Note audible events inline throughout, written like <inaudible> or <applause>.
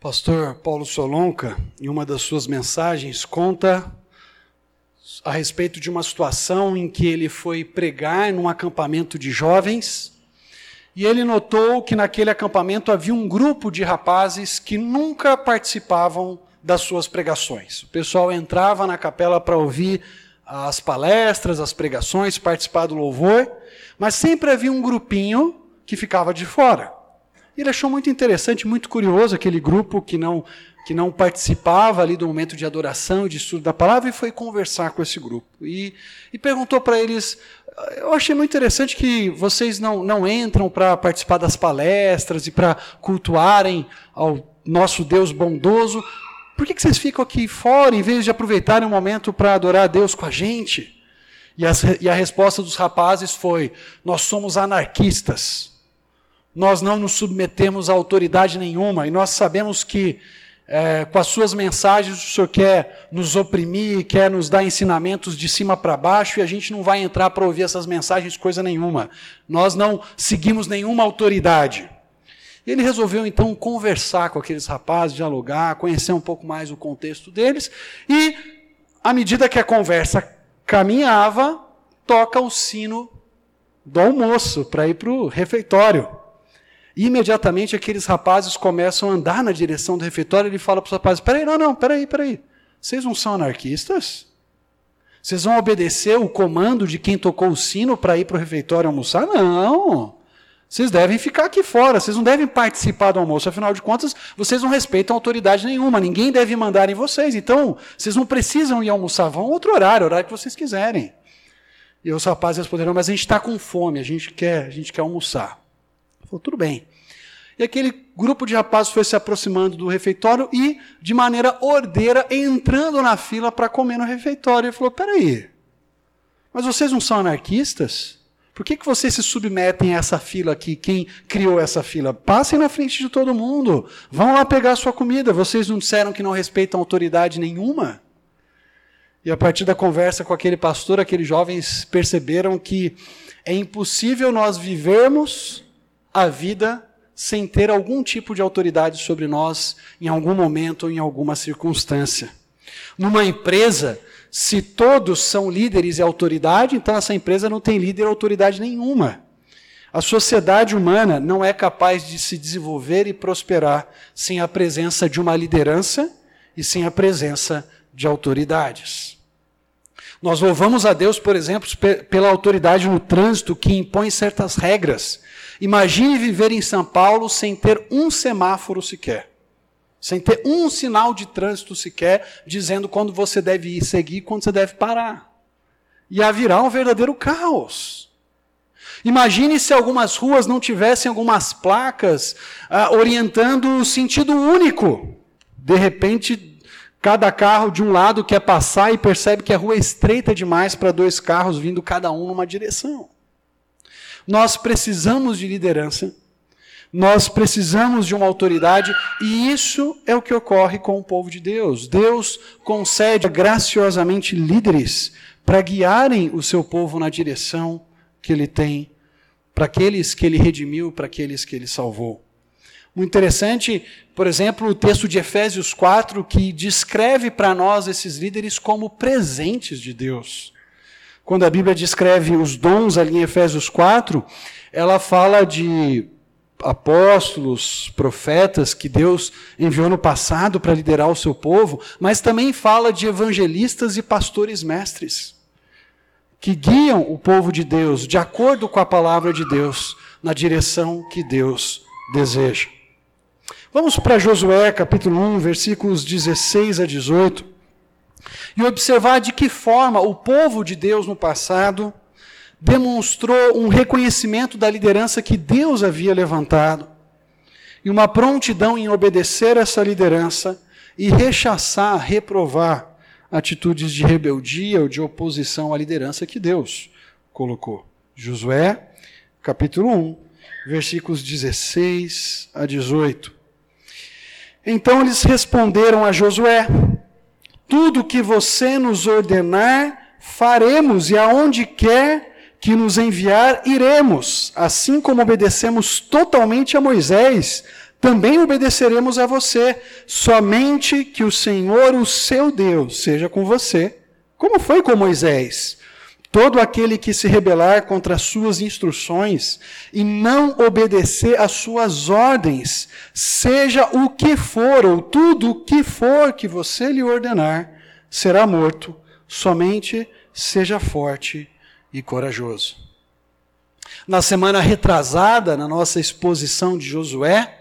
Pastor Paulo Solonca, em uma das suas mensagens, conta a respeito de uma situação em que ele foi pregar num acampamento de jovens e ele notou que naquele acampamento havia um grupo de rapazes que nunca participavam das suas pregações. O pessoal entrava na capela para ouvir as palestras, as pregações, participar do louvor, mas sempre havia um grupinho que ficava de fora. Ele achou muito interessante, muito curioso aquele grupo que não que não participava ali do momento de adoração e de estudo da palavra e foi conversar com esse grupo e, e perguntou para eles eu achei muito interessante que vocês não, não entram para participar das palestras e para cultuarem ao nosso Deus bondoso. Por que, que vocês ficam aqui fora em vez de aproveitarem um momento para adorar a Deus com a gente? E, e a resposta dos rapazes foi: Nós somos anarquistas. Nós não nos submetemos a autoridade nenhuma e nós sabemos que é, com as suas mensagens o Senhor quer nos oprimir, quer nos dar ensinamentos de cima para baixo e a gente não vai entrar para ouvir essas mensagens coisa nenhuma. Nós não seguimos nenhuma autoridade. Ele resolveu então conversar com aqueles rapazes, dialogar, conhecer um pouco mais o contexto deles e, à medida que a conversa caminhava, toca o sino do almoço para ir para o refeitório. E imediatamente aqueles rapazes começam a andar na direção do refeitório e ele fala para os rapazes: peraí, não, não, peraí, peraí. Vocês não são anarquistas? Vocês vão obedecer o comando de quem tocou o sino para ir para o refeitório almoçar? Não. Vocês devem ficar aqui fora, vocês não devem participar do almoço, afinal de contas, vocês não respeitam autoridade nenhuma, ninguém deve mandar em vocês. Então, vocês não precisam ir almoçar, vão outro horário, horário que vocês quiserem. E os rapazes responderam: Mas a gente está com fome, a gente quer, a gente quer almoçar. Falou, tudo bem. E aquele grupo de rapazes foi se aproximando do refeitório e, de maneira ordeira, entrando na fila para comer no refeitório. Ele falou: peraí, mas vocês não são anarquistas? Por que, que vocês se submetem a essa fila aqui? Quem criou essa fila? Passem na frente de todo mundo. Vão lá pegar a sua comida. Vocês não disseram que não respeitam autoridade nenhuma? E a partir da conversa com aquele pastor, aqueles jovens perceberam que é impossível nós vivermos a vida sem ter algum tipo de autoridade sobre nós em algum momento ou em alguma circunstância. Numa empresa, se todos são líderes e autoridade, então essa empresa não tem líder ou autoridade nenhuma. A sociedade humana não é capaz de se desenvolver e prosperar sem a presença de uma liderança e sem a presença de autoridades. Nós louvamos a Deus, por exemplo, pela autoridade no trânsito que impõe certas regras Imagine viver em São Paulo sem ter um semáforo sequer. Sem ter um sinal de trânsito sequer dizendo quando você deve ir seguir e quando você deve parar. Ia virar um verdadeiro caos. Imagine se algumas ruas não tivessem algumas placas ah, orientando o sentido único. De repente, cada carro de um lado quer passar e percebe que a rua é estreita demais para dois carros vindo cada um numa direção. Nós precisamos de liderança, nós precisamos de uma autoridade, e isso é o que ocorre com o povo de Deus. Deus concede graciosamente líderes para guiarem o seu povo na direção que ele tem, para aqueles que ele redimiu, para aqueles que ele salvou. Muito interessante, por exemplo, o texto de Efésios 4, que descreve para nós esses líderes como presentes de Deus. Quando a Bíblia descreve os dons ali em Efésios 4, ela fala de apóstolos, profetas que Deus enviou no passado para liderar o seu povo, mas também fala de evangelistas e pastores mestres que guiam o povo de Deus de acordo com a palavra de Deus na direção que Deus deseja. Vamos para Josué capítulo 1, versículos 16 a 18 e observar de que forma o povo de Deus no passado demonstrou um reconhecimento da liderança que Deus havia levantado e uma prontidão em obedecer essa liderança e rechaçar, reprovar atitudes de rebeldia ou de oposição à liderança que Deus colocou. Josué, capítulo 1, versículos 16 a 18. Então eles responderam a Josué: tudo que você nos ordenar, faremos, e aonde quer que nos enviar, iremos, assim como obedecemos totalmente a Moisés, também obedeceremos a você, somente que o Senhor, o seu Deus, seja com você, como foi com Moisés. Todo aquele que se rebelar contra as suas instruções e não obedecer às suas ordens, seja o que for, ou tudo o que for que você lhe ordenar, será morto. Somente seja forte e corajoso. Na semana retrasada, na nossa exposição de Josué,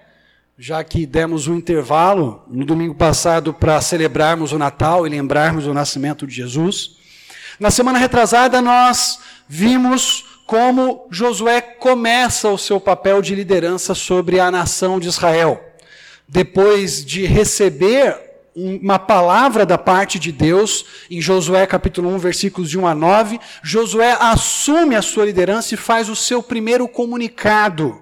já que demos um intervalo no domingo passado para celebrarmos o Natal e lembrarmos o nascimento de Jesus, na semana retrasada, nós vimos como Josué começa o seu papel de liderança sobre a nação de Israel. Depois de receber uma palavra da parte de Deus, em Josué capítulo 1, versículos de 1 a 9, Josué assume a sua liderança e faz o seu primeiro comunicado.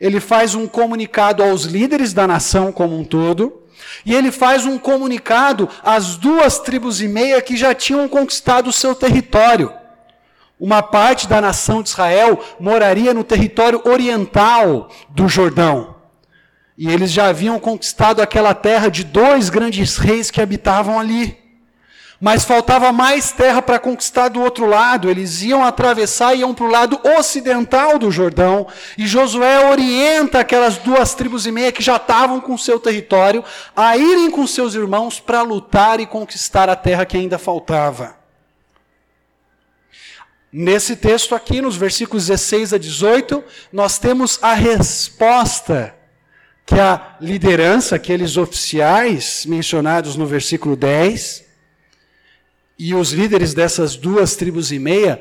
Ele faz um comunicado aos líderes da nação como um todo, e ele faz um comunicado às duas tribos e meia que já tinham conquistado o seu território. Uma parte da nação de Israel moraria no território oriental do Jordão. E eles já haviam conquistado aquela terra de dois grandes reis que habitavam ali. Mas faltava mais terra para conquistar do outro lado. Eles iam atravessar e iam para o lado ocidental do Jordão. E Josué orienta aquelas duas tribos e meia que já estavam com seu território a irem com seus irmãos para lutar e conquistar a terra que ainda faltava. Nesse texto aqui, nos versículos 16 a 18, nós temos a resposta que a liderança, aqueles oficiais mencionados no versículo 10, e os líderes dessas duas tribos e meia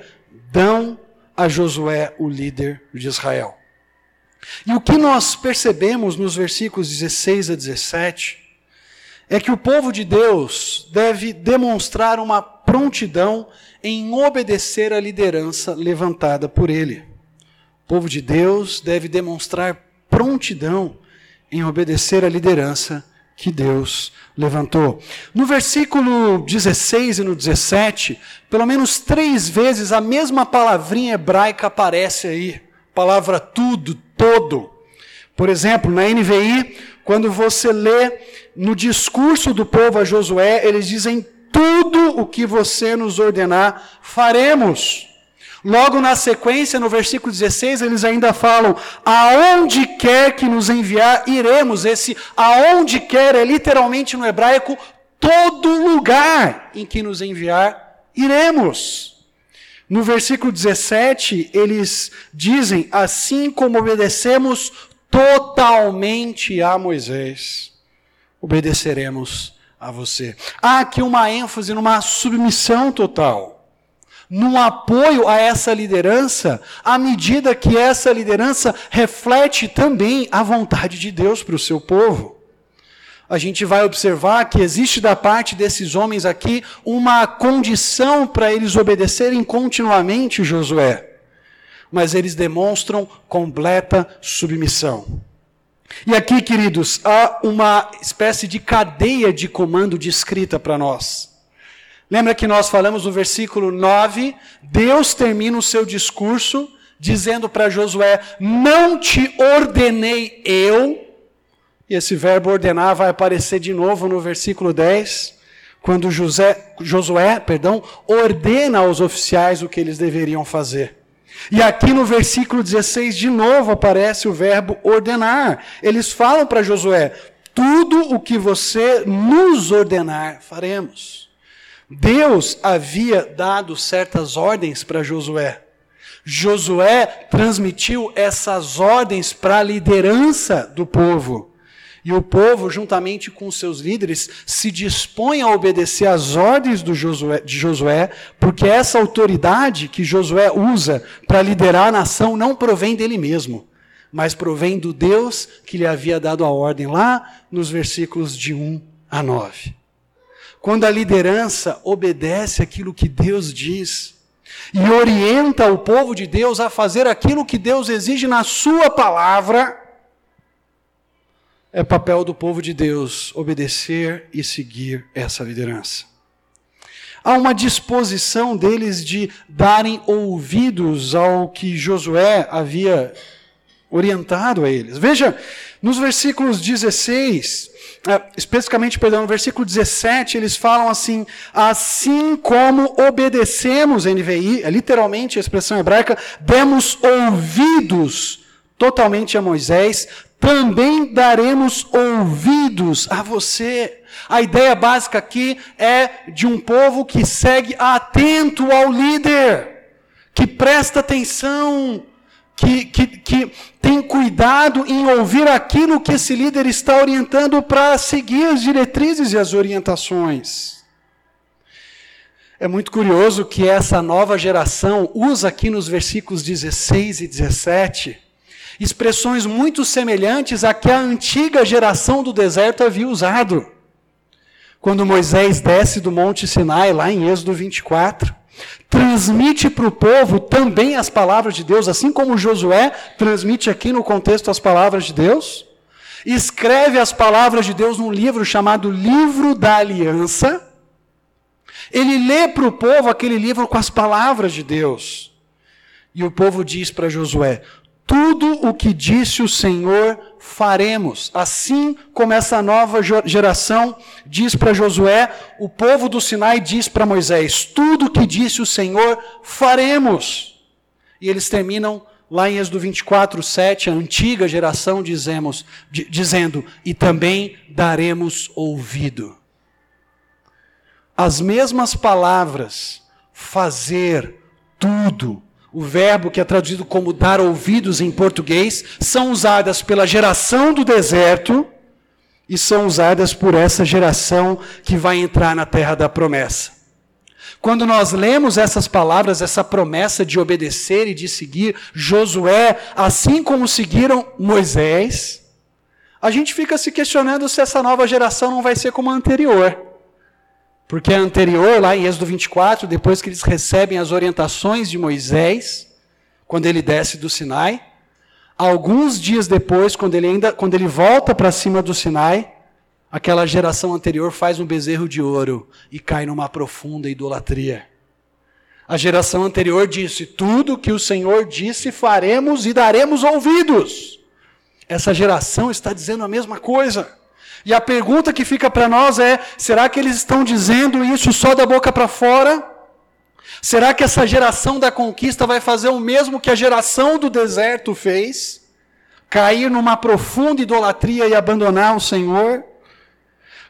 dão a Josué, o líder de Israel. E o que nós percebemos nos versículos 16 a 17 é que o povo de Deus deve demonstrar uma prontidão em obedecer à liderança levantada por ele. O povo de Deus deve demonstrar prontidão em obedecer à liderança que Deus levantou. No versículo 16 e no 17, pelo menos três vezes a mesma palavrinha hebraica aparece aí. Palavra tudo, todo. Por exemplo, na NVI, quando você lê no discurso do povo a Josué, eles dizem: tudo o que você nos ordenar, faremos. Logo na sequência, no versículo 16, eles ainda falam: aonde quer que nos enviar, iremos. Esse aonde quer é literalmente no hebraico todo lugar em que nos enviar, iremos. No versículo 17, eles dizem: assim como obedecemos totalmente a Moisés, obedeceremos a você. Há aqui uma ênfase numa submissão total num apoio a essa liderança, à medida que essa liderança reflete também a vontade de Deus para o seu povo. A gente vai observar que existe da parte desses homens aqui uma condição para eles obedecerem continuamente Josué. Mas eles demonstram completa submissão. E aqui, queridos, há uma espécie de cadeia de comando descrita para nós. Lembra que nós falamos no versículo 9? Deus termina o seu discurso dizendo para Josué: Não te ordenei eu. E esse verbo ordenar vai aparecer de novo no versículo 10, quando José, Josué perdão, ordena aos oficiais o que eles deveriam fazer. E aqui no versículo 16, de novo aparece o verbo ordenar. Eles falam para Josué: Tudo o que você nos ordenar, faremos. Deus havia dado certas ordens para Josué. Josué transmitiu essas ordens para a liderança do povo. E o povo, juntamente com seus líderes, se dispõe a obedecer às ordens Josué, de Josué, porque essa autoridade que Josué usa para liderar a nação não provém dele mesmo, mas provém do Deus que lhe havia dado a ordem lá nos versículos de 1 a 9. Quando a liderança obedece aquilo que Deus diz e orienta o povo de Deus a fazer aquilo que Deus exige na Sua palavra, é papel do povo de Deus obedecer e seguir essa liderança. Há uma disposição deles de darem ouvidos ao que Josué havia orientado a eles. Veja, nos versículos 16, é, especificamente, perdão, no versículo 17, eles falam assim: assim como obedecemos, NVI, é literalmente a expressão hebraica, demos ouvidos totalmente a Moisés, também daremos ouvidos a você. A ideia básica aqui é de um povo que segue atento ao líder, que presta atenção, que, que, que tem cuidado em ouvir aquilo que esse líder está orientando para seguir as diretrizes e as orientações. É muito curioso que essa nova geração usa aqui nos versículos 16 e 17 expressões muito semelhantes a que a antiga geração do deserto havia usado. Quando Moisés desce do Monte Sinai, lá em Êxodo 24, transmite para o povo também as palavras de Deus, assim como Josué transmite aqui no contexto as palavras de Deus. Escreve as palavras de Deus num livro chamado Livro da Aliança. Ele lê para o povo aquele livro com as palavras de Deus. E o povo diz para Josué: tudo o que disse o Senhor faremos. Assim como essa nova geração diz para Josué, o povo do Sinai diz para Moisés: tudo o que disse o Senhor faremos. E eles terminam lá em Êxodo 24, 7, a antiga geração dizemos, dizendo: e também daremos ouvido. As mesmas palavras, fazer, tudo, o verbo que é traduzido como dar ouvidos em português, são usadas pela geração do deserto e são usadas por essa geração que vai entrar na terra da promessa. Quando nós lemos essas palavras, essa promessa de obedecer e de seguir Josué, assim como seguiram Moisés, a gente fica se questionando se essa nova geração não vai ser como a anterior. Porque a anterior, lá em Êxodo 24, depois que eles recebem as orientações de Moisés, quando ele desce do Sinai, alguns dias depois, quando ele ainda, quando ele volta para cima do Sinai, aquela geração anterior faz um bezerro de ouro e cai numa profunda idolatria. A geração anterior disse: Tudo que o Senhor disse faremos e daremos ouvidos. Essa geração está dizendo a mesma coisa. E a pergunta que fica para nós é: será que eles estão dizendo isso só da boca para fora? Será que essa geração da conquista vai fazer o mesmo que a geração do deserto fez? Cair numa profunda idolatria e abandonar o Senhor?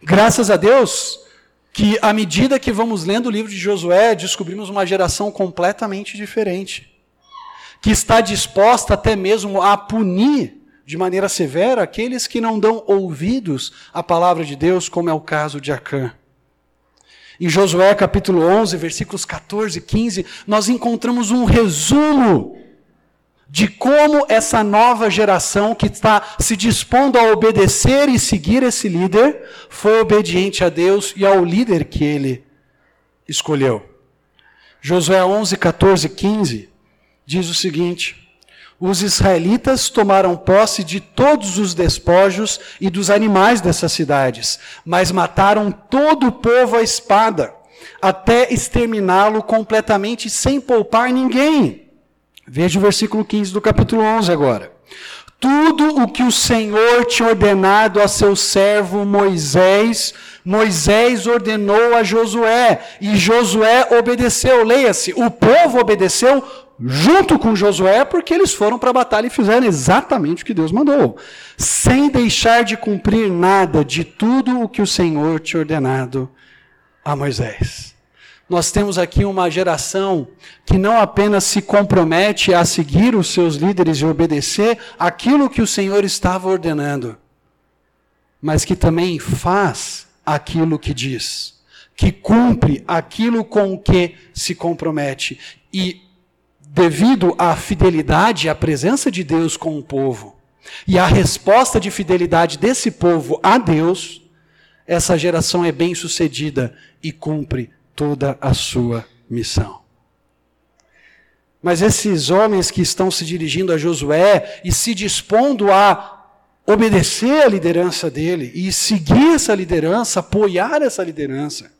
Graças a Deus que, à medida que vamos lendo o livro de Josué, descobrimos uma geração completamente diferente, que está disposta até mesmo a punir de maneira severa aqueles que não dão ouvidos à palavra de Deus, como é o caso de Acã. Em Josué capítulo 11, versículos 14 e 15, nós encontramos um resumo de como essa nova geração que está se dispondo a obedecer e seguir esse líder foi obediente a Deus e ao líder que ele escolheu. Josué 11, 14 e 15 diz o seguinte: os israelitas tomaram posse de todos os despojos e dos animais dessas cidades, mas mataram todo o povo à espada, até exterminá-lo completamente sem poupar ninguém. Veja o versículo 15 do capítulo 11 agora. Tudo o que o Senhor tinha ordenado a seu servo Moisés, Moisés ordenou a Josué, e Josué obedeceu. Leia-se, o povo obedeceu junto com Josué, porque eles foram para a batalha e fizeram exatamente o que Deus mandou, sem deixar de cumprir nada de tudo o que o Senhor tinha ordenado a Moisés. Nós temos aqui uma geração que não apenas se compromete a seguir os seus líderes e obedecer aquilo que o Senhor estava ordenando, mas que também faz aquilo que diz, que cumpre aquilo com o que se compromete. E devido à fidelidade, à presença de Deus com o povo e à resposta de fidelidade desse povo a Deus, essa geração é bem sucedida e cumpre toda a sua missão. Mas esses homens que estão se dirigindo a Josué e se dispondo a obedecer a liderança dele e seguir essa liderança, apoiar essa liderança,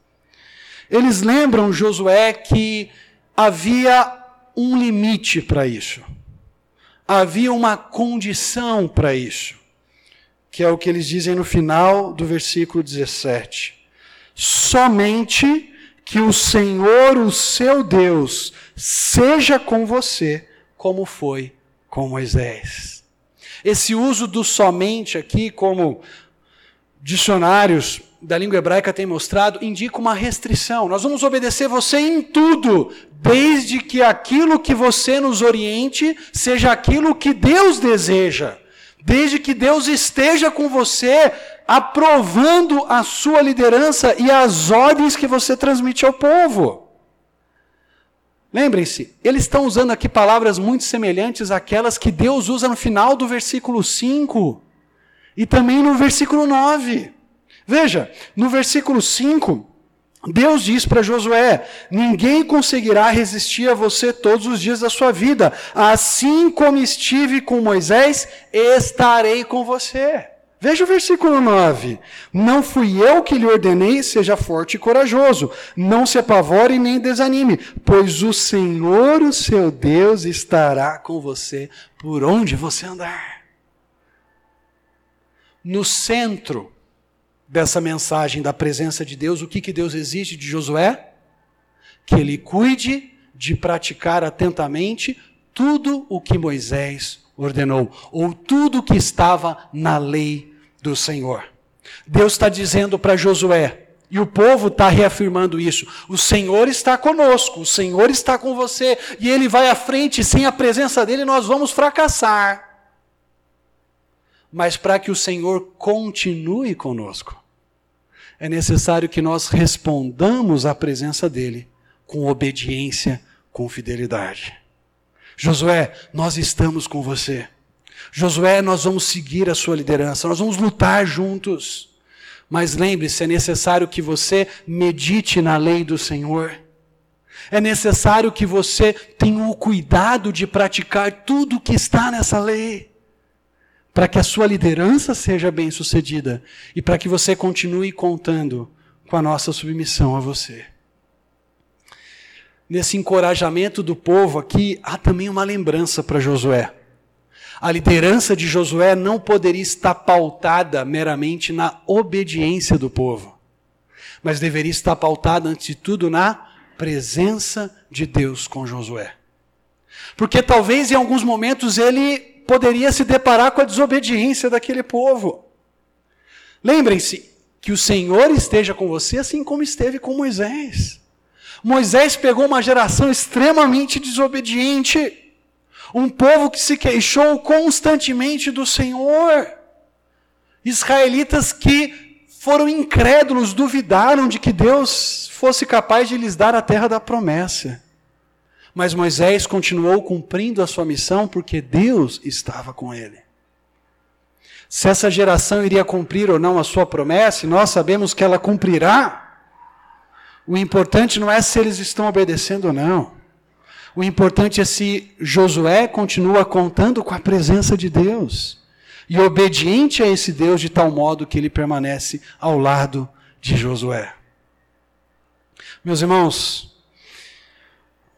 eles lembram Josué que havia um limite para isso. havia uma condição para isso, que é o que eles dizem no final do versículo 17. Somente que o Senhor, o seu Deus, seja com você, como foi com Moisés. Esse uso do somente aqui, como dicionários da língua hebraica têm mostrado, indica uma restrição. Nós vamos obedecer você em tudo, desde que aquilo que você nos oriente seja aquilo que Deus deseja. Desde que Deus esteja com você, aprovando a sua liderança e as ordens que você transmite ao povo. Lembrem-se, eles estão usando aqui palavras muito semelhantes àquelas que Deus usa no final do versículo 5 e também no versículo 9. Veja, no versículo 5, Deus diz para Josué: Ninguém conseguirá resistir a você todos os dias da sua vida. Assim como estive com Moisés, estarei com você. Veja o versículo 9. Não fui eu que lhe ordenei, seja forte e corajoso. Não se apavore nem desanime, pois o Senhor, o seu Deus, estará com você por onde você andar. No centro dessa mensagem da presença de Deus, o que, que Deus exige de Josué? Que ele cuide de praticar atentamente tudo o que Moisés ordenou, ou tudo o que estava na lei do Senhor. Deus está dizendo para Josué, e o povo está reafirmando isso: o Senhor está conosco, o Senhor está com você, e ele vai à frente, sem a presença dele nós vamos fracassar. Mas para que o Senhor continue conosco, é necessário que nós respondamos à presença dele com obediência, com fidelidade. Josué, nós estamos com você. Josué, nós vamos seguir a sua liderança, nós vamos lutar juntos. Mas lembre-se, é necessário que você medite na lei do Senhor. É necessário que você tenha o cuidado de praticar tudo o que está nessa lei para que a sua liderança seja bem-sucedida e para que você continue contando com a nossa submissão a você. Nesse encorajamento do povo aqui, há também uma lembrança para Josué. A liderança de Josué não poderia estar pautada meramente na obediência do povo, mas deveria estar pautada, antes de tudo, na presença de Deus com Josué. Porque talvez em alguns momentos ele poderia se deparar com a desobediência daquele povo. Lembrem-se que o Senhor esteja com você assim como esteve com Moisés. Moisés pegou uma geração extremamente desobediente, um povo que se queixou constantemente do Senhor. Israelitas que foram incrédulos, duvidaram de que Deus fosse capaz de lhes dar a terra da promessa. Mas Moisés continuou cumprindo a sua missão porque Deus estava com ele. Se essa geração iria cumprir ou não a sua promessa, nós sabemos que ela cumprirá, o importante não é se eles estão obedecendo ou não. O importante é se Josué continua contando com a presença de Deus e obediente a esse Deus de tal modo que ele permanece ao lado de Josué. Meus irmãos,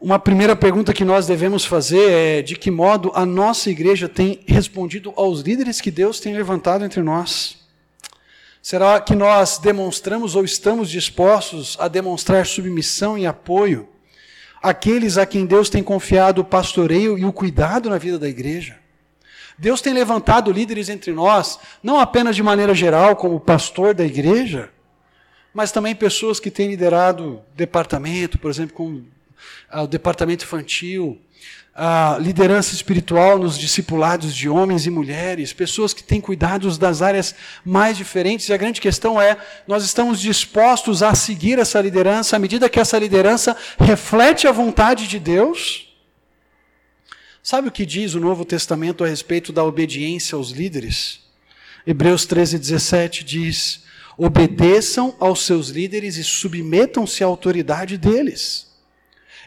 uma primeira pergunta que nós devemos fazer é de que modo a nossa igreja tem respondido aos líderes que Deus tem levantado entre nós? Será que nós demonstramos ou estamos dispostos a demonstrar submissão e apoio àqueles a quem Deus tem confiado o pastoreio e o cuidado na vida da igreja? Deus tem levantado líderes entre nós, não apenas de maneira geral, como pastor da igreja, mas também pessoas que têm liderado departamento, por exemplo, como o departamento infantil, a liderança espiritual nos discipulados de homens e mulheres, pessoas que têm cuidados das áreas mais diferentes. E a grande questão é: nós estamos dispostos a seguir essa liderança à medida que essa liderança reflete a vontade de Deus? Sabe o que diz o Novo Testamento a respeito da obediência aos líderes? Hebreus 13, 17 diz: obedeçam aos seus líderes e submetam-se à autoridade deles.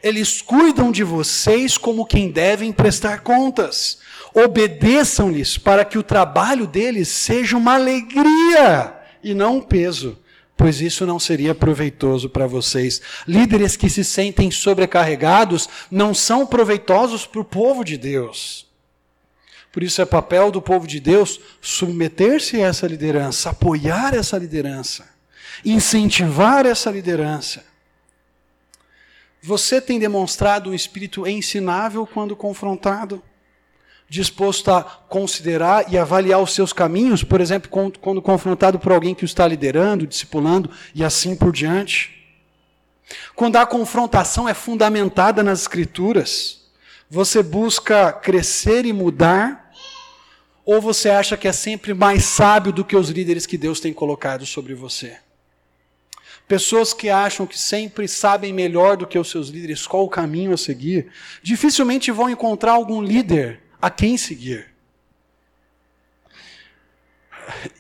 Eles cuidam de vocês como quem devem prestar contas. Obedeçam-lhes para que o trabalho deles seja uma alegria e não um peso, pois isso não seria proveitoso para vocês. Líderes que se sentem sobrecarregados não são proveitosos para o povo de Deus. Por isso é papel do povo de Deus submeter-se a essa liderança, apoiar essa liderança, incentivar essa liderança. Você tem demonstrado um espírito ensinável quando confrontado? Disposto a considerar e avaliar os seus caminhos, por exemplo, quando confrontado por alguém que o está liderando, discipulando e assim por diante? Quando a confrontação é fundamentada nas Escrituras, você busca crescer e mudar, ou você acha que é sempre mais sábio do que os líderes que Deus tem colocado sobre você? Pessoas que acham que sempre sabem melhor do que os seus líderes qual o caminho a seguir, dificilmente vão encontrar algum líder a quem seguir.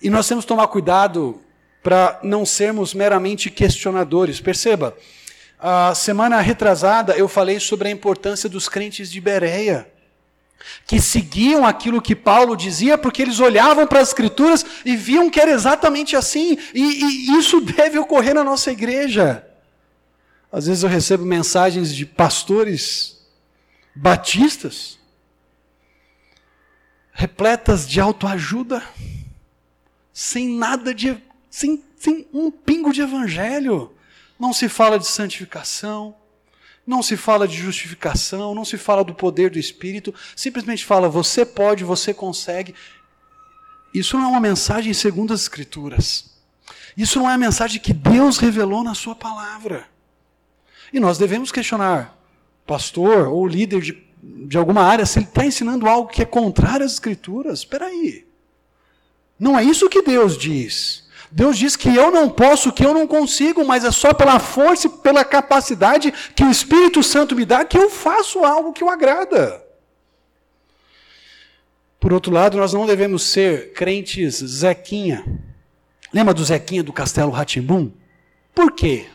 E nós temos que tomar cuidado para não sermos meramente questionadores. Perceba, a semana retrasada eu falei sobre a importância dos crentes de Bereia que seguiam aquilo que Paulo dizia, porque eles olhavam para as Escrituras e viam que era exatamente assim, e, e, isso <laughs> deve ocorrer na nossa igreja. Às vezes eu recebo mensagens de pastores batistas, repletas de autoajuda, sem nada de. sem, sem um pingo de evangelho. Não se fala de santificação, não se fala de justificação, não se fala do poder do Espírito, simplesmente fala você pode, você consegue. Isso não é uma mensagem segundo as Escrituras. Isso não é a mensagem que Deus revelou na Sua palavra. E nós devemos questionar, pastor ou líder de, de alguma área, se ele está ensinando algo que é contrário às Escrituras. Espera aí. Não é isso que Deus diz. Deus diz que eu não posso, que eu não consigo, mas é só pela força e pela capacidade que o Espírito Santo me dá que eu faço algo que o agrada. Por outro lado, nós não devemos ser crentes Zequinha. Lembra do Zequinha do Castelo Ratimbum? Por quê?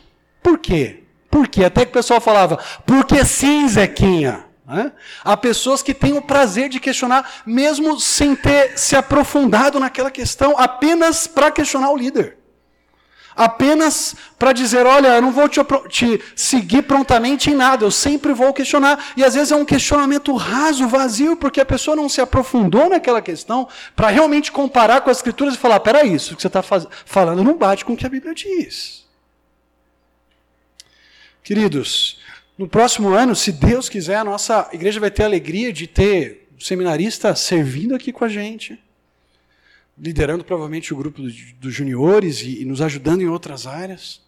Por quê? Por quê? Até que o pessoal falava, porque sim, Zequinha. Né? Há pessoas que têm o prazer de questionar, mesmo sem ter se aprofundado naquela questão, apenas para questionar o líder. Apenas para dizer: olha, eu não vou te, te, seguir prontamente em nada, eu sempre vou questionar. E às vezes é um questionamento raso, vazio, porque a pessoa não se aprofundou naquela questão para realmente comparar com as Escrituras e falar: peraí, isso que você está falando não bate com o que a Bíblia diz. Queridos, no próximo ano, se Deus quiser, a nossa igreja vai ter a alegria de ter um seminarista servindo aqui com a gente, liderando provavelmente o grupo dos juniores e, nos ajudando em outras áreas.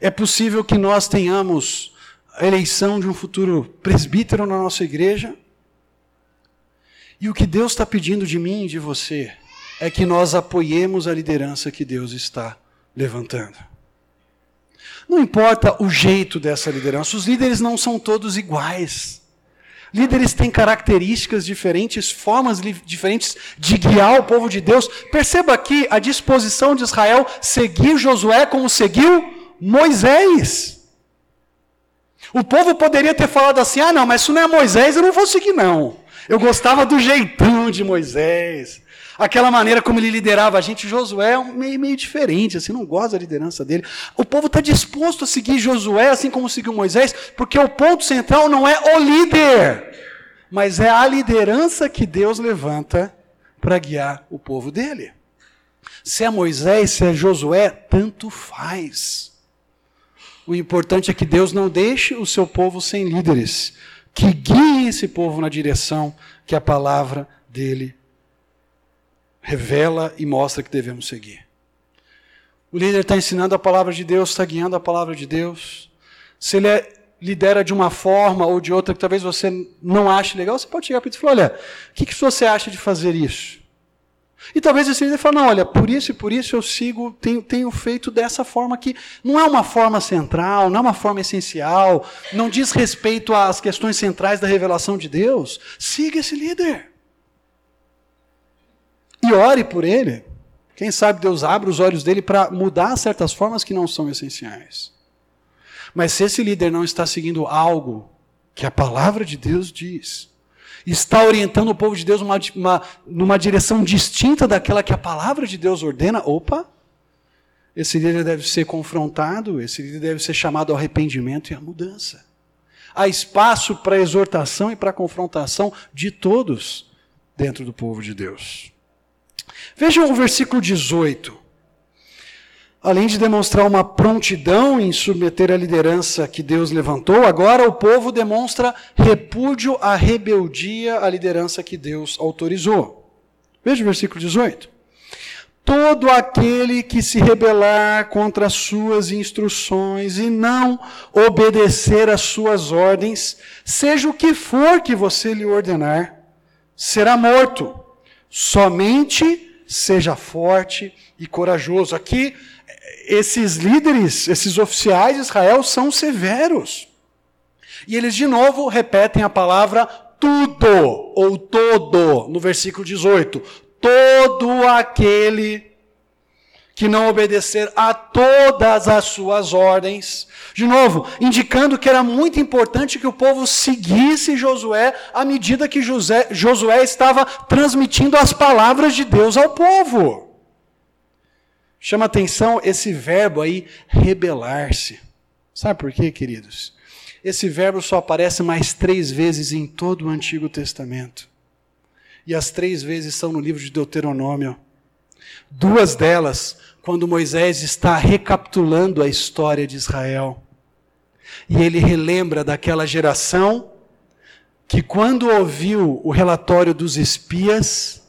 É possível que nós tenhamos a eleição de um futuro presbítero na nossa igreja. E o que Deus está pedindo de mim e de você é que nós apoiemos a liderança que Deus está levantando. Não importa o jeito dessa liderança, os líderes não são todos iguais. Líderes têm características diferentes, formas diferentes de guiar o povo de Deus. Perceba aqui a disposição de Israel seguir Josué como seguiu Moisés. O povo poderia ter falado assim: ah, não, mas isso não é Moisés, eu não vou seguir, não. Eu gostava do jeitão de Moisés aquela maneira como ele liderava a gente. Josué é meio, meio diferente, assim, não gosta da liderança dele. O povo está disposto a seguir Josué, assim como seguiu Moisés, porque o ponto central não é o líder, mas é a liderança que Deus levanta para guiar o povo dele. Se é Moisés, se é Josué, tanto faz. O importante é que Deus não deixe o seu povo sem líderes, que guiem esse povo na direção que a palavra dele revela e mostra que devemos seguir. O líder está ensinando a palavra de Deus, está guiando a palavra de Deus. Se ele é, lidera de uma forma ou de outra que talvez você não ache legal, você pode chegar para ele e falar: olha, o que, que você acha de fazer isso? E talvez esse líder fale: não, olha, por isso e por isso eu sigo, tenho, tenho feito dessa forma que não é uma forma central, não é uma forma essencial, não diz respeito às questões centrais da revelação de Deus. Siga esse líder. E ore por ele. Quem sabe Deus abre os olhos dele para mudar certas formas que não são essenciais. Mas se esse líder não está seguindo algo que a palavra de Deus diz, está orientando o povo de Deus numa, uma, numa direção distinta daquela que a palavra de Deus ordena, opa, esse líder deve ser confrontado, esse líder deve ser chamado ao arrependimento e à mudança. Há espaço para exortação e para confrontação de todos dentro do povo de Deus. Vejam o versículo 18. Além de demonstrar uma prontidão em submeter a liderança que Deus levantou, agora o povo demonstra repúdio à rebeldia à liderança que Deus autorizou. Veja o versículo 18. Todo aquele que se rebelar contra as suas instruções e não obedecer às suas ordens, seja o que for que você lhe ordenar, será morto. Somente seja forte e corajoso. Aqui, esses líderes, esses oficiais de Israel são severos. E eles de novo repetem a palavra tudo ou todo no versículo 18. Todo aquele que não obedecer a todas as suas ordens. De novo, indicando que era muito importante que o povo seguisse Josué à medida que José, Josué estava transmitindo as palavras de Deus ao povo. Chama atenção esse verbo aí, rebelar-se. Sabe por quê, queridos? Esse verbo só aparece mais três vezes em todo o Antigo Testamento. E as três vezes são no livro de Deuteronômio. Duas delas, quando Moisés está recapitulando a história de Israel. E ele relembra daquela geração que, quando ouviu o relatório dos espias,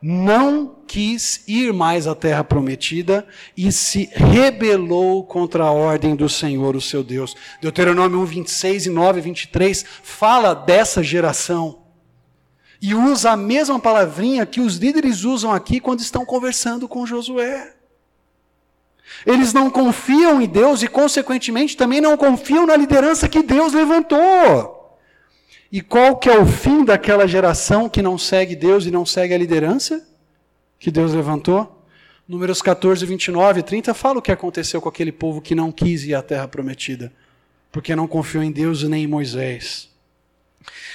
não quis ir mais à terra prometida e se rebelou contra a ordem do Senhor, o seu Deus. Deuteronômio 1, 26 e 9 23 fala dessa geração. E usa a mesma palavrinha que os líderes usam aqui quando estão conversando com Josué. Eles não confiam em Deus e, consequentemente, também não confiam na liderança que Deus levantou. E qual que é o fim daquela geração que não segue Deus e não segue a liderança que Deus levantou? Números 14, 29 e 30 fala o que aconteceu com aquele povo que não quis ir à terra prometida, porque não confiou em Deus nem em Moisés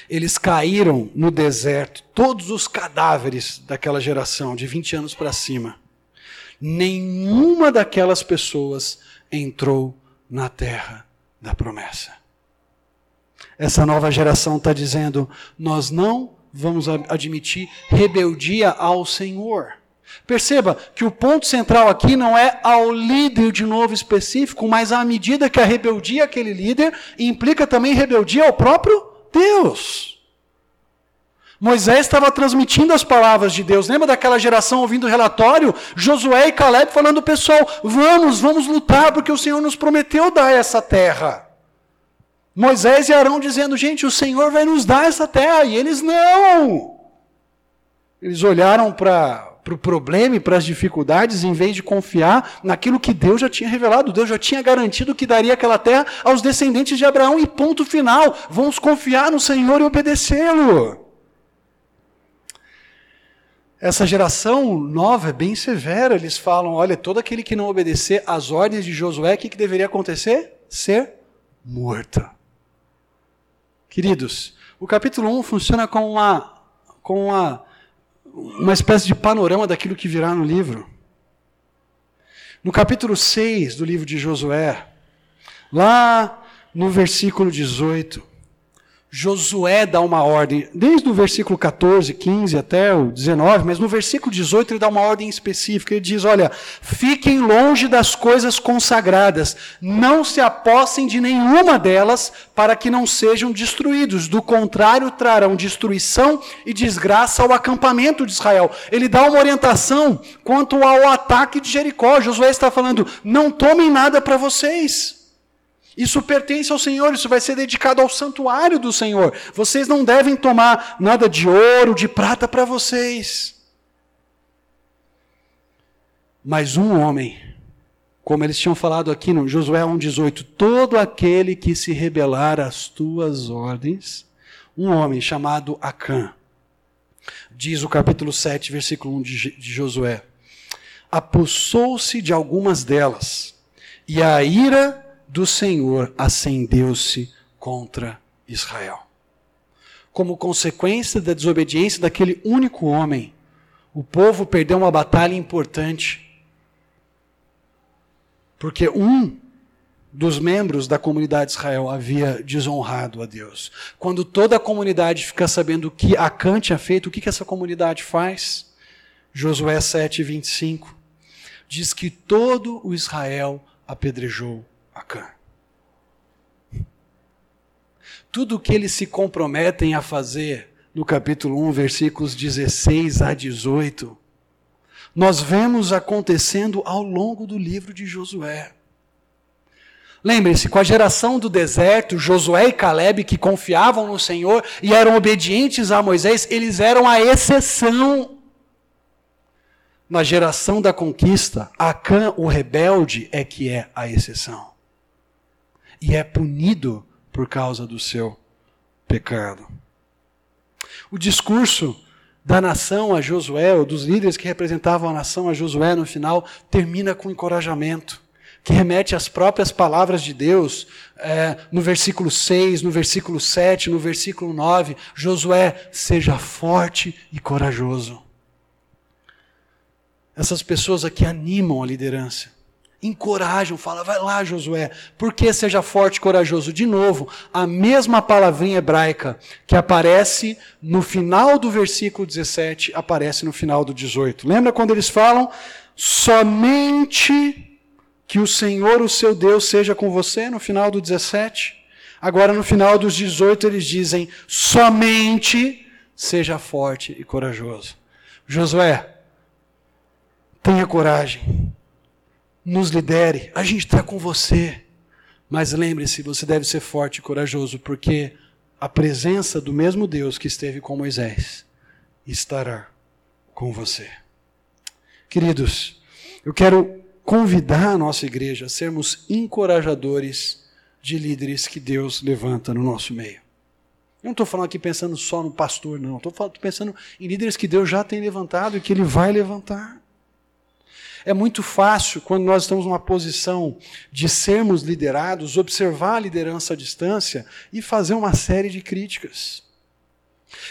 eles caíram no deserto, todos os cadáveres daquela geração, de 20 anos para cima. Nenhuma daquelas pessoas entrou na terra da promessa. Essa nova geração está dizendo: nós não vamos admitir rebeldia ao Senhor. Perceba que o ponto central aqui não é ao líder de novo específico, mas à medida que a rebeldia àquele líder implica também rebeldia ao próprio Deus. Moisés estava transmitindo as palavras de Deus. Lembra daquela geração ouvindo o relatório? Josué e Caleb falando, pessoal, vamos, vamos lutar, porque o Senhor nos prometeu dar essa terra. Moisés e Arão dizendo, gente, o Senhor vai nos dar essa terra. E eles não. Eles olharam para para o problema e para as dificuldades, em vez de confiar naquilo que Deus já tinha revelado. Deus já tinha garantido que daria aquela terra aos descendentes de Abraão, e ponto final. Vamos confiar no Senhor e obedecê-lo. Essa geração nova é bem severa. Eles falam: olha, todo aquele que não obedecer às ordens de Josué, o que, que deveria acontecer? Ser morto. Queridos, o capítulo 1 funciona com uma, com uma uma espécie de panorama daquilo que virá no livro. No capítulo 6 do livro de Josué, lá no versículo 18, Josué dá uma ordem, desde o versículo 14, 15 até o 19, mas no versículo 18 ele dá uma ordem específica. Ele diz: Olha, fiquem longe das coisas consagradas, não se apossem de nenhuma delas, para que não sejam destruídos. Do contrário, trarão destruição e desgraça ao acampamento de Israel. Ele dá uma orientação quanto ao ataque de Jericó. Josué está falando: Não tomem nada para vocês. Isso pertence ao Senhor, isso vai ser dedicado ao santuário do Senhor. Vocês não devem tomar nada de ouro, de prata para vocês. Mas um homem, como eles tinham falado aqui no Josué 1,18: todo aquele que se rebelar às tuas ordens, um homem chamado Acã, diz o capítulo 7, versículo 1 de Josué, apossou-se de algumas delas, e a ira do Senhor acendeu-se contra Israel. Como consequência da desobediência daquele único homem, o povo perdeu uma batalha importante. Porque um dos membros da comunidade de Israel havia desonrado a Deus. Quando toda a comunidade fica sabendo o que Acã tinha feito, o que, que essa comunidade faz? Josué 7, 25 diz que todo o Israel apedrejou Acã. Tudo o que eles se comprometem a fazer, no capítulo 1, versículos 16 a 18, nós vemos acontecendo ao longo do livro de Josué. Lembre-se, com a geração do deserto, Josué e Caleb, que confiavam no Senhor e eram obedientes a Moisés, eles eram a exceção. Na geração da conquista, Acã, o rebelde, é que é a exceção. E é punido por causa do seu pecado. O discurso da nação a Josué, ou dos líderes que representavam a nação a Josué no final, termina com encorajamento que remete às próprias palavras de Deus, é, no versículo 6, no versículo 7, no versículo 9, Josué, seja forte e corajoso. Essas pessoas aqui animam a liderança, encorajam, falam, vai lá, Josué, porque seja forte e corajoso. De novo, a mesma palavrinha hebraica que aparece no final do versículo 17, aparece no final do 18. Lembra quando eles falam, somente que o Senhor, o seu Deus, seja com você no final do 17. Agora, no final dos 18, eles dizem: somente seja forte e corajoso. Josué, tenha coragem, nos lidere, a gente está com você. Mas lembre-se, você deve ser forte e corajoso, porque a presença do mesmo Deus que esteve com Moisés estará com você. Queridos, eu quero convidar a nossa igreja a sermos encorajadores de líderes que Deus levanta no nosso meio. Eu não estou falando aqui pensando só no pastor, não. Estou pensando em líderes que Deus já tem levantado e que Ele vai levantar. É muito fácil, quando nós estamos numa posição de sermos liderados, observar a liderança à distância e fazer uma série de críticas.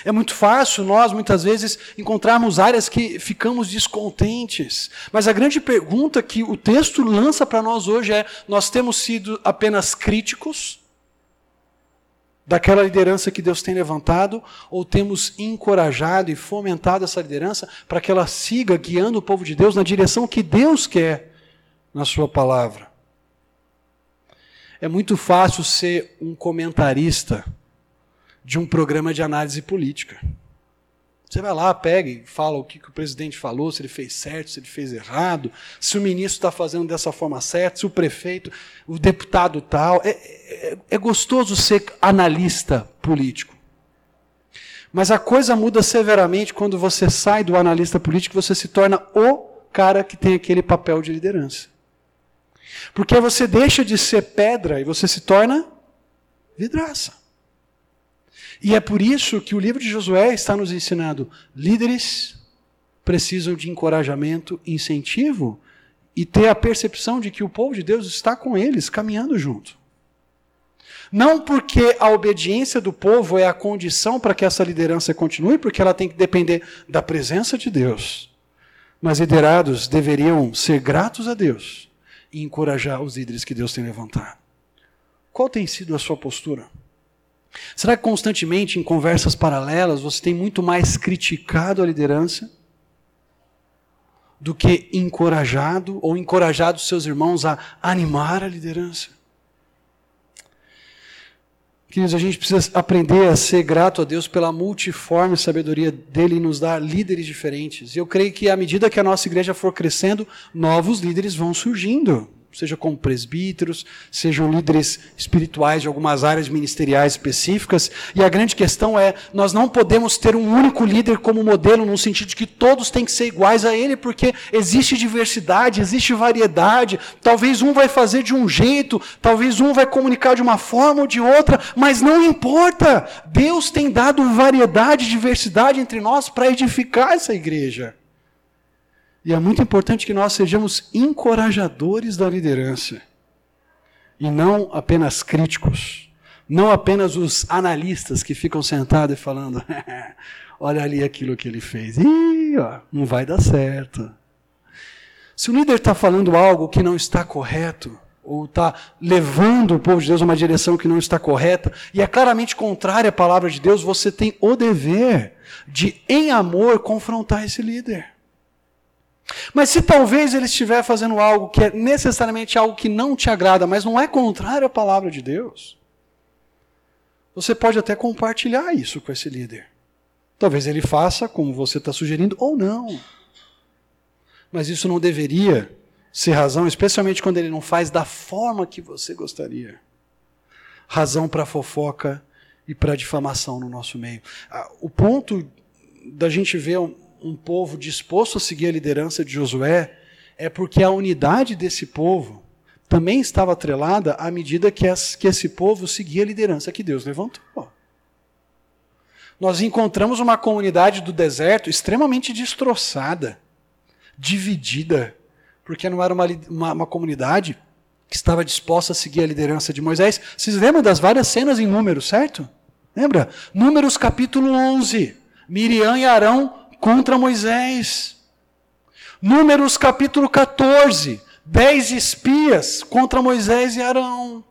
É muito fácil nós, muitas vezes, encontrarmos áreas que ficamos descontentes. Mas a grande pergunta que o texto lança para nós hoje é: nós temos sido apenas críticos daquela liderança que Deus tem levantado, ou temos encorajado e fomentado essa liderança para que ela siga guiando o povo de Deus na direção que Deus quer na Sua palavra? É muito fácil ser um comentarista de um programa de análise política. Você vai lá, pega e fala o que, que o presidente falou, se ele fez certo, se ele fez errado, se o ministro está fazendo dessa forma certa, se o prefeito, o deputado tal. É, é, é gostoso ser analista político. Mas a coisa muda severamente quando você sai do analista político você se torna o cara que tem aquele papel de liderança. Porque você deixa de ser pedra e você se torna vidraça. E é por isso que o livro de Josué está nos ensinando: líderes precisam de encorajamento, incentivo e ter a percepção de que o povo de Deus está com eles, caminhando junto. Não porque a obediência do povo é a condição para que essa liderança continue, porque ela tem que depender da presença de Deus. Mas liderados deveriam ser gratos a Deus e encorajar os líderes que Deus tem levantado. Qual tem sido a sua postura? Será que constantemente em conversas paralelas você tem muito mais criticado a liderança do que encorajado ou encorajado seus irmãos a animar a liderança? Queridos, a gente precisa aprender a ser grato a Deus pela multiforme sabedoria dele e nos dar líderes diferentes. E eu creio que à medida que a nossa igreja for crescendo, novos líderes vão surgindo seja como presbíteros, sejam líderes espirituais de algumas áreas ministeriais específicas. E a grande questão é: nós não podemos ter um único líder como modelo, no sentido de que todos têm que ser iguais a ele, porque existe diversidade, existe variedade. Talvez um vai fazer de um jeito, talvez um vai comunicar de uma forma ou de outra, mas não importa. Deus tem dado variedade diversidade entre nós para edificar essa igreja. E é muito importante que nós sejamos encorajadores da liderança e não apenas críticos, não apenas os analistas que ficam sentados e falando: <laughs> olha ali aquilo que ele fez, Ih, ó, não vai dar certo. Se o líder está falando algo que não está correto, ou está levando o povo de Deus a uma direção que não está correta, e é claramente contrária à palavra de Deus, você tem o dever de, em amor, confrontar esse líder. Mas se talvez ele estiver fazendo algo que é necessariamente algo que não te agrada, mas não é contrário à palavra de Deus, você pode até compartilhar isso com esse líder. Talvez ele faça como você está sugerindo, ou não. Mas isso não deveria ser razão, especialmente quando ele não faz da forma que você gostaria. Razão para fofoca e para difamação no nosso meio. Ah, o ponto da gente ver um, povo disposto a seguir a liderança de Josué é porque a unidade desse povo também estava atrelada à medida que, as, que esse povo seguia a liderança que Deus levantou. Nós encontramos uma comunidade do deserto extremamente destroçada, dividida, porque não era uma, uma, uma comunidade que estava disposta a seguir a liderança de Moisés. Vocês lembram das várias cenas em Números, certo? Lembra? Números capítulo 11. Miriam e Arão contra Moisés. Números capítulo 14 dez espias contra Moisés e Arão.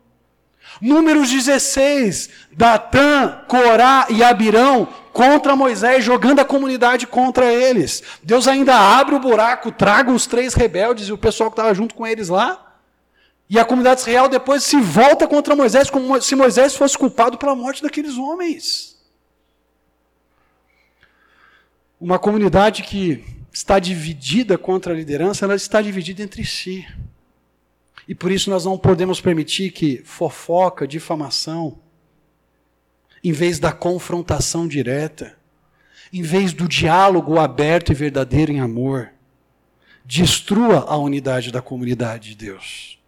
Números 16, Datã, Corá e Abirão contra Moisés, jogando a comunidade contra eles. Deus ainda abre o buraco, traga os três rebeldes e o pessoal que estava junto com eles lá. E a comunidade israel depois se volta contra Moisés, como se Moisés fosse culpado pela morte daqueles homens. Uma comunidade que está dividida contra a liderança, ela está dividida entre si. E por isso nós não podemos permitir que fofoca, difamação, em vez da confrontação direta, em vez do diálogo aberto e verdadeiro em amor, destrua a unidade da comunidade de Deus.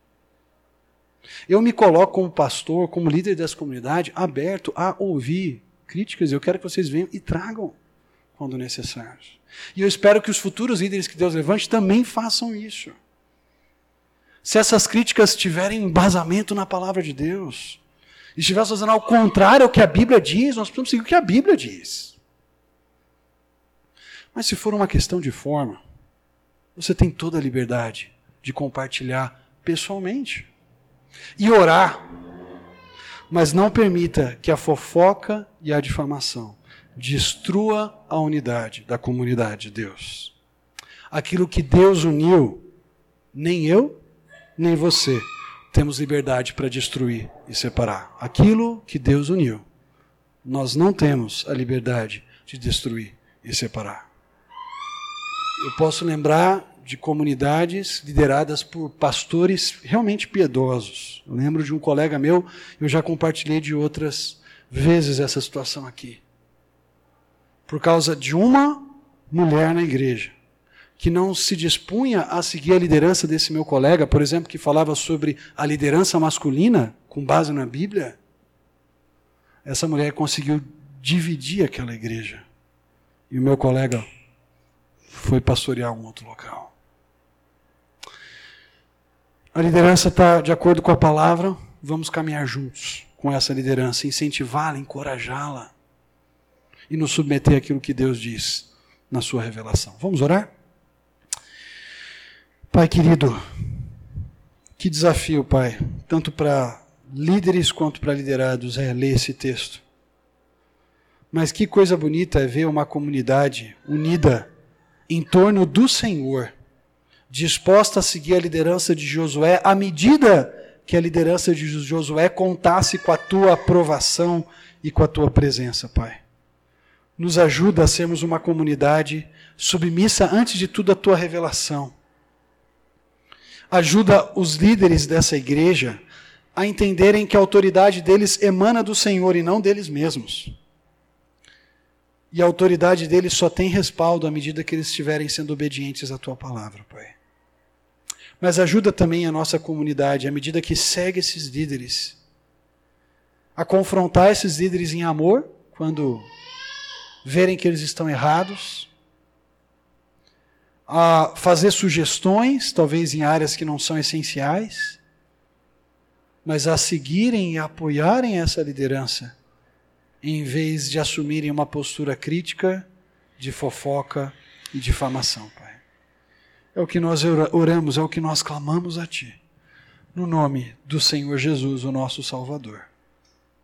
Eu me coloco como pastor, como líder dessa comunidade, aberto a ouvir críticas. Eu quero que vocês venham e tragam quando necessário. E eu espero que os futuros líderes que Deus levante também façam isso. Se essas críticas tiverem embasamento na palavra de Deus, e estiver fazendo ao contrário ao que a Bíblia diz, nós precisamos seguir o que a Bíblia diz. Mas se for uma questão de forma, você tem toda a liberdade de compartilhar pessoalmente e orar. Mas não permita que a fofoca e a difamação destrua a unidade da comunidade de Deus. Aquilo que Deus uniu, nem eu, nem você temos liberdade para destruir e separar. Aquilo que Deus uniu, nós não temos a liberdade de destruir e separar. Eu posso lembrar de comunidades lideradas por pastores realmente piedosos. Eu lembro de um colega meu, eu já compartilhei de outras vezes essa situação aqui por causa de uma mulher na igreja que não se dispunha a seguir a liderança desse meu colega, por exemplo, que falava sobre a liderança masculina com base na Bíblia, essa mulher conseguiu dividir aquela igreja. E o meu colega foi pastorear um outro local. A liderança está de acordo com a palavra, vamos caminhar juntos com essa liderança, incentivá-la, encorajá-la e nos submeter àquilo que Deus diz na sua revelação. Vamos orar? Pai querido, que desafio, Pai, tanto para líderes quanto para liderados é ler esse texto. Mas que coisa bonita é ver uma comunidade unida em torno do Senhor, disposta a seguir a liderança de Josué à medida que a liderança de Josué contasse com a tua aprovação e com a tua presença, Pai nos ajuda a sermos uma comunidade submissa, antes de tudo, à tua revelação. Ajuda os líderes dessa igreja a entenderem que a autoridade deles emana do Senhor e não deles mesmos. E a autoridade deles só tem respaldo à medida que eles estiverem sendo obedientes à tua palavra, Pai. Mas ajuda também a nossa comunidade, à medida que segue esses líderes, a confrontar esses líderes em amor, quando verem que eles estão errados, a fazer sugestões, talvez em áreas que não são essenciais, mas a seguirem e apoiarem essa liderança, em vez de assumirem uma postura crítica, de fofoca e difamação, Pai. É o que nós oramos, é o que nós clamamos a Ti. no nome do Senhor Jesus, o nosso Salvador.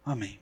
Amém.